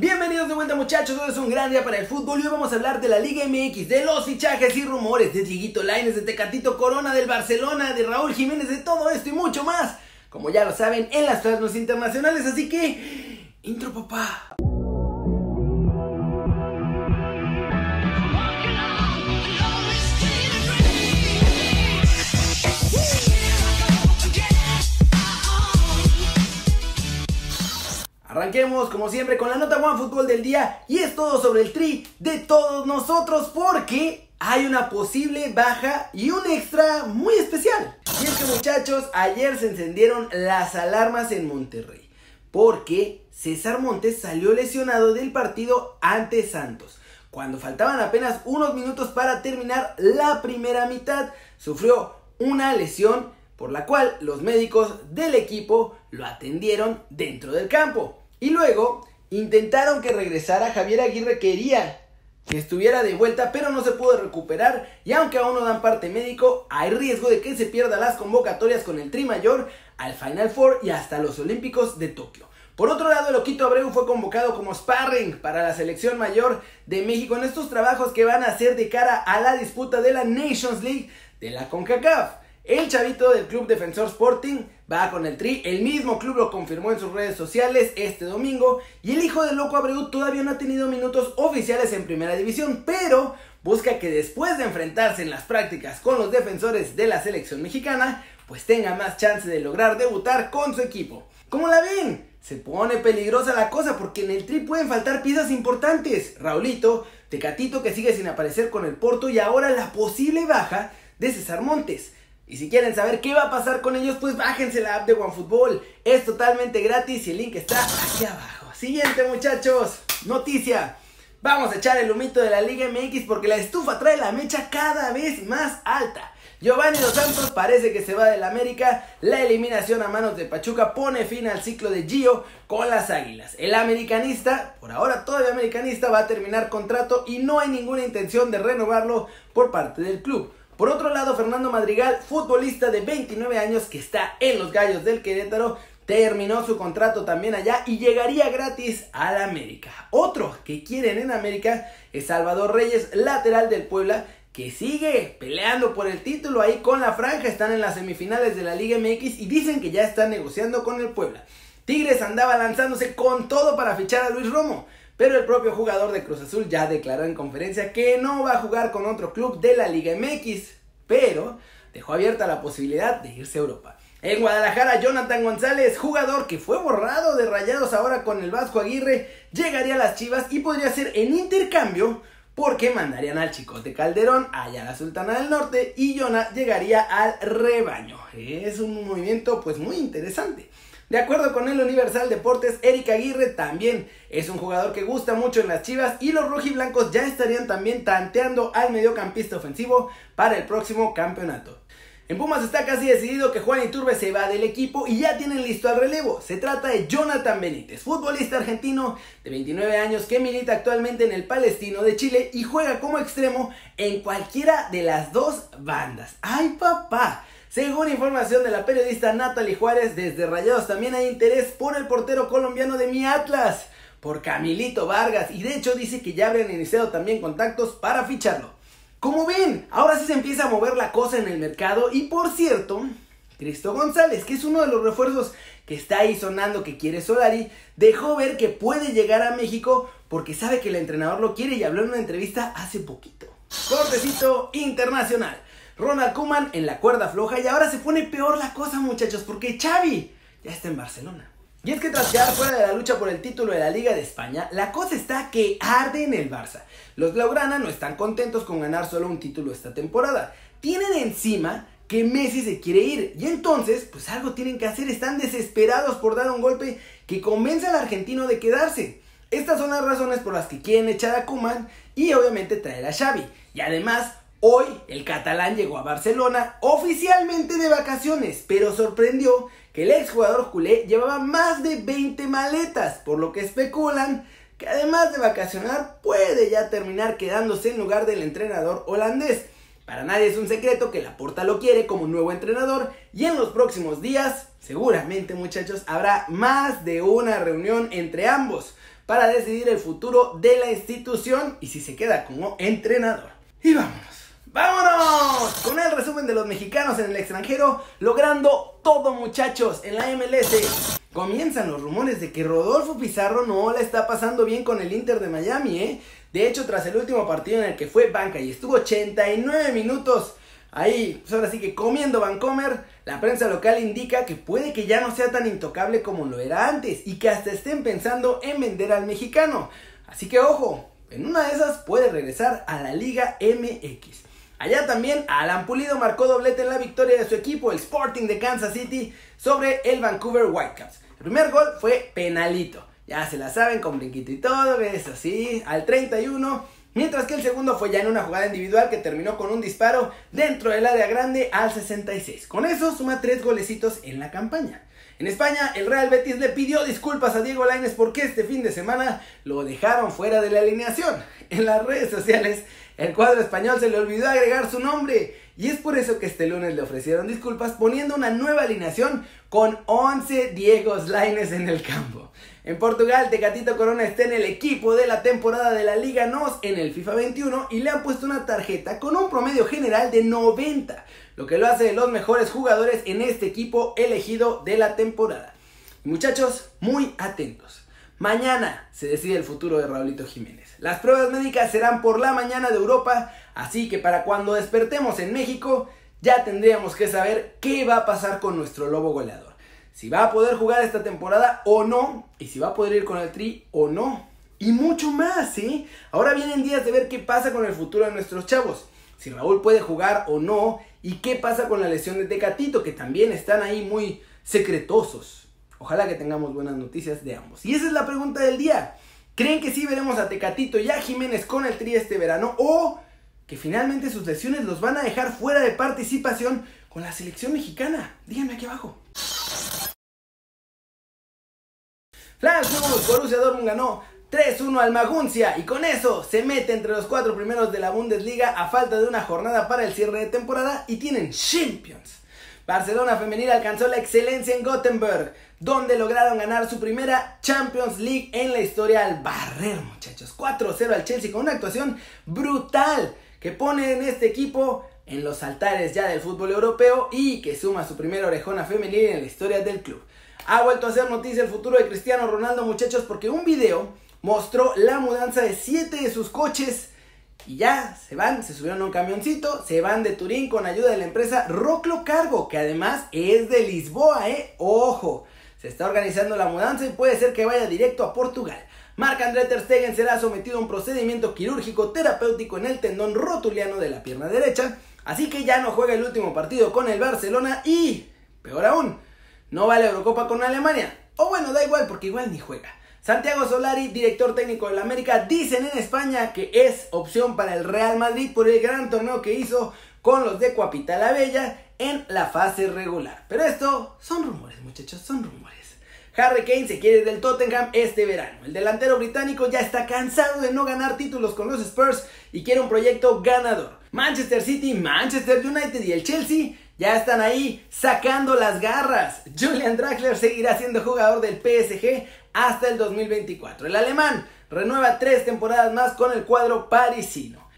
Bienvenidos de vuelta muchachos, hoy es un gran día para el fútbol y hoy vamos a hablar de la Liga MX, de los fichajes y rumores, de Dieguito Laines, de Tecatito Corona, del Barcelona, de Raúl Jiménez, de todo esto y mucho más, como ya lo saben, en las transmisiones internacionales, así que... Intro papá. Arranquemos como siempre con la nota One Fútbol del día y es todo sobre el tri de todos nosotros porque hay una posible baja y un extra muy especial. Y es que muchachos, ayer se encendieron las alarmas en Monterrey porque César Montes salió lesionado del partido ante Santos. Cuando faltaban apenas unos minutos para terminar la primera mitad, sufrió una lesión por la cual los médicos del equipo lo atendieron dentro del campo. Y luego intentaron que regresara Javier Aguirre, quería que estuviera de vuelta, pero no se pudo recuperar. Y aunque aún no dan parte médico, hay riesgo de que se pierda las convocatorias con el Tri Mayor al Final Four y hasta los Olímpicos de Tokio. Por otro lado, el Oquito Abreu fue convocado como sparring para la selección mayor de México en estos trabajos que van a hacer de cara a la disputa de la Nations League de la CONCACAF. El chavito del Club Defensor Sporting va con el Tri, el mismo club lo confirmó en sus redes sociales este domingo y el hijo del loco Abreu todavía no ha tenido minutos oficiales en primera división, pero busca que después de enfrentarse en las prácticas con los defensores de la selección mexicana, pues tenga más chance de lograr debutar con su equipo. ¿Cómo la ven? Se pone peligrosa la cosa porque en el Tri pueden faltar piezas importantes. Raulito, Tecatito que sigue sin aparecer con el Porto y ahora la posible baja de César Montes. Y si quieren saber qué va a pasar con ellos, pues bájense la app de OneFootball. Es totalmente gratis y el link está aquí abajo. Siguiente muchachos, noticia. Vamos a echar el humito de la Liga MX porque la estufa trae la mecha cada vez más alta. Giovanni Dos Santos parece que se va del América. La eliminación a manos de Pachuca pone fin al ciclo de Gio con las Águilas. El americanista, por ahora todavía americanista, va a terminar contrato y no hay ninguna intención de renovarlo por parte del club. Por otro lado, Fernando Madrigal, futbolista de 29 años que está en los Gallos del Querétaro, terminó su contrato también allá y llegaría gratis a la América. Otro que quieren en América es Salvador Reyes, lateral del Puebla, que sigue peleando por el título ahí con la franja. Están en las semifinales de la Liga MX y dicen que ya están negociando con el Puebla. Tigres andaba lanzándose con todo para fichar a Luis Romo. Pero el propio jugador de Cruz Azul ya declaró en conferencia que no va a jugar con otro club de la Liga MX, pero dejó abierta la posibilidad de irse a Europa. En Guadalajara, Jonathan González, jugador que fue borrado de rayados ahora con el Vasco Aguirre, llegaría a las Chivas y podría ser en intercambio porque mandarían al Chicote Calderón allá a la Sultana del Norte y Jonah llegaría al rebaño. Es un movimiento pues muy interesante. De acuerdo con el Universal Deportes, Eric Aguirre también es un jugador que gusta mucho en las Chivas y los rojiblancos ya estarían también tanteando al mediocampista ofensivo para el próximo campeonato. En Pumas está casi decidido que Juan Iturbe se va del equipo y ya tienen listo al relevo. Se trata de Jonathan Benítez, futbolista argentino de 29 años que milita actualmente en el Palestino de Chile y juega como extremo en cualquiera de las dos bandas. ¡Ay papá! Según información de la periodista Natalie Juárez, desde Rayados también hay interés por el portero colombiano de mi Atlas, por Camilito Vargas, y de hecho dice que ya habrían iniciado también contactos para ficharlo. Como ven, ahora sí se empieza a mover la cosa en el mercado, y por cierto, Cristo González, que es uno de los refuerzos que está ahí sonando que quiere Solari, dejó ver que puede llegar a México porque sabe que el entrenador lo quiere y habló en una entrevista hace poquito. Cortecito internacional. Ronald Koeman en la cuerda floja y ahora se pone peor la cosa muchachos porque Xavi ya está en Barcelona. Y es que tras quedar fuera de la lucha por el título de la Liga de España, la cosa está que arde en el Barça. Los Blaugrana no están contentos con ganar solo un título esta temporada. Tienen encima que Messi se quiere ir y entonces pues algo tienen que hacer, están desesperados por dar un golpe que convence al argentino de quedarse. Estas son las razones por las que quieren echar a Koeman y obviamente traer a Xavi. Y además Hoy el catalán llegó a Barcelona oficialmente de vacaciones, pero sorprendió que el exjugador culé llevaba más de 20 maletas, por lo que especulan que además de vacacionar puede ya terminar quedándose en lugar del entrenador holandés. Para nadie es un secreto que Laporta lo quiere como nuevo entrenador y en los próximos días, seguramente muchachos, habrá más de una reunión entre ambos para decidir el futuro de la institución y si se queda como entrenador. Y vámonos. ¡Vámonos! Con el resumen de los mexicanos en el extranjero, logrando todo muchachos en la MLS. Comienzan los rumores de que Rodolfo Pizarro no la está pasando bien con el Inter de Miami, ¿eh? De hecho, tras el último partido en el que fue banca y estuvo 89 minutos ahí, pues ahora sí que comiendo Vancomer, la prensa local indica que puede que ya no sea tan intocable como lo era antes y que hasta estén pensando en vender al mexicano. Así que ojo, en una de esas puede regresar a la Liga MX. Allá también Alan Pulido marcó doblete en la victoria de su equipo, el Sporting de Kansas City, sobre el Vancouver Whitecaps. El primer gol fue penalito. Ya se la saben, con brinquito y todo, es así, al 31. Mientras que el segundo fue ya en una jugada individual que terminó con un disparo dentro del área grande al 66. Con eso suma tres golecitos en la campaña. En España, el Real Betis le pidió disculpas a Diego Lainez porque este fin de semana lo dejaron fuera de la alineación. En las redes sociales, el cuadro español se le olvidó agregar su nombre y es por eso que este lunes le ofrecieron disculpas poniendo una nueva alineación con 11 Diegos Laines en el campo. En Portugal, Tecatito Corona está en el equipo de la temporada de la Liga NOS en el FIFA 21 y le han puesto una tarjeta con un promedio general de 90, lo que lo hace de los mejores jugadores en este equipo elegido de la temporada. Muchachos, muy atentos. Mañana se decide el futuro de Raulito Jiménez. Las pruebas médicas serán por la mañana de Europa, así que para cuando despertemos en México ya tendríamos que saber qué va a pasar con nuestro lobo goleador. Si va a poder jugar esta temporada o no, y si va a poder ir con el Tri o no. Y mucho más, ¿sí? Ahora vienen días de ver qué pasa con el futuro de nuestros chavos. Si Raúl puede jugar o no, y qué pasa con la lesión de Tecatito, que también están ahí muy secretosos. Ojalá que tengamos buenas noticias de ambos. Y esa es la pregunta del día. ¿Creen que sí veremos a Tecatito y a Jiménez con el Tri este verano? ¿O que finalmente sus lesiones los van a dejar fuera de participación con la selección mexicana? Díganme aquí abajo. Flash Borussia Dortmund ganó 3-1 al Maguncia y con eso se mete entre los cuatro primeros de la Bundesliga a falta de una jornada para el cierre de temporada y tienen Champions. Barcelona femenil alcanzó la excelencia en Gothenburg, donde lograron ganar su primera Champions League en la historia al barrer, muchachos. 4-0 al Chelsea con una actuación brutal que pone en este equipo en los altares ya del fútbol europeo y que suma su primera orejona femenil en la historia del club. Ha vuelto a ser noticia el futuro de Cristiano Ronaldo, muchachos, porque un video mostró la mudanza de 7 de sus coches y ya, se van, se subieron a un camioncito, se van de Turín con ayuda de la empresa Roclo Cargo, que además es de Lisboa, ¿eh? Ojo, se está organizando la mudanza y puede ser que vaya directo a Portugal. Marc André Ter Stegen será sometido a un procedimiento quirúrgico terapéutico en el tendón rotuliano de la pierna derecha, así que ya no juega el último partido con el Barcelona y, peor aún, no va la Eurocopa con Alemania. O bueno, da igual porque igual ni juega. Santiago Solari, director técnico del América, dicen en España que es opción para el Real Madrid por el gran torneo que hizo con los de Cuapita la Bella en la fase regular. Pero esto son rumores, muchachos, son rumores. Harry Kane se quiere del Tottenham este verano. El delantero británico ya está cansado de no ganar títulos con los Spurs y quiere un proyecto ganador. Manchester City, Manchester United y el Chelsea ya están ahí sacando las garras. Julian Draxler seguirá siendo jugador del PSG hasta el 2024. El alemán renueva tres temporadas más con el cuadro parisino.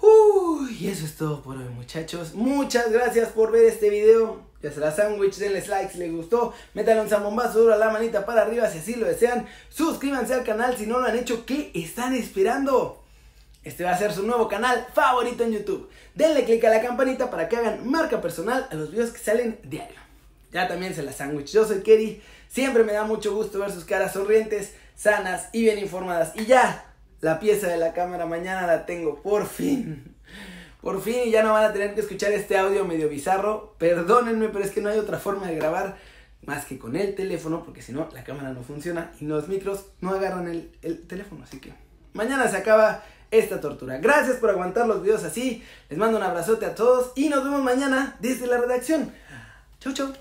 Uy, y eso es todo por hoy muchachos. Muchas gracias por ver este video. Ya será sándwich, denles like si les gustó. Métanle un zambombazo duro a la manita para arriba si así lo desean. Suscríbanse al canal si no lo han hecho. ¿Qué están esperando? Este va a ser su nuevo canal favorito en YouTube. Denle click a la campanita para que hagan marca personal a los videos que salen diario. Ya también se la sándwich. Yo soy Kerry. Siempre me da mucho gusto ver sus caras sonrientes, sanas y bien informadas. Y ya, la pieza de la cámara mañana la tengo, por fin. Por fin y ya no van a tener que escuchar este audio medio bizarro. Perdónenme, pero es que no hay otra forma de grabar más que con el teléfono, porque si no, la cámara no funciona y los micros no agarran el, el teléfono. Así que mañana se acaba esta tortura. Gracias por aguantar los videos así. Les mando un abrazote a todos y nos vemos mañana desde la redacción. Chau, chau.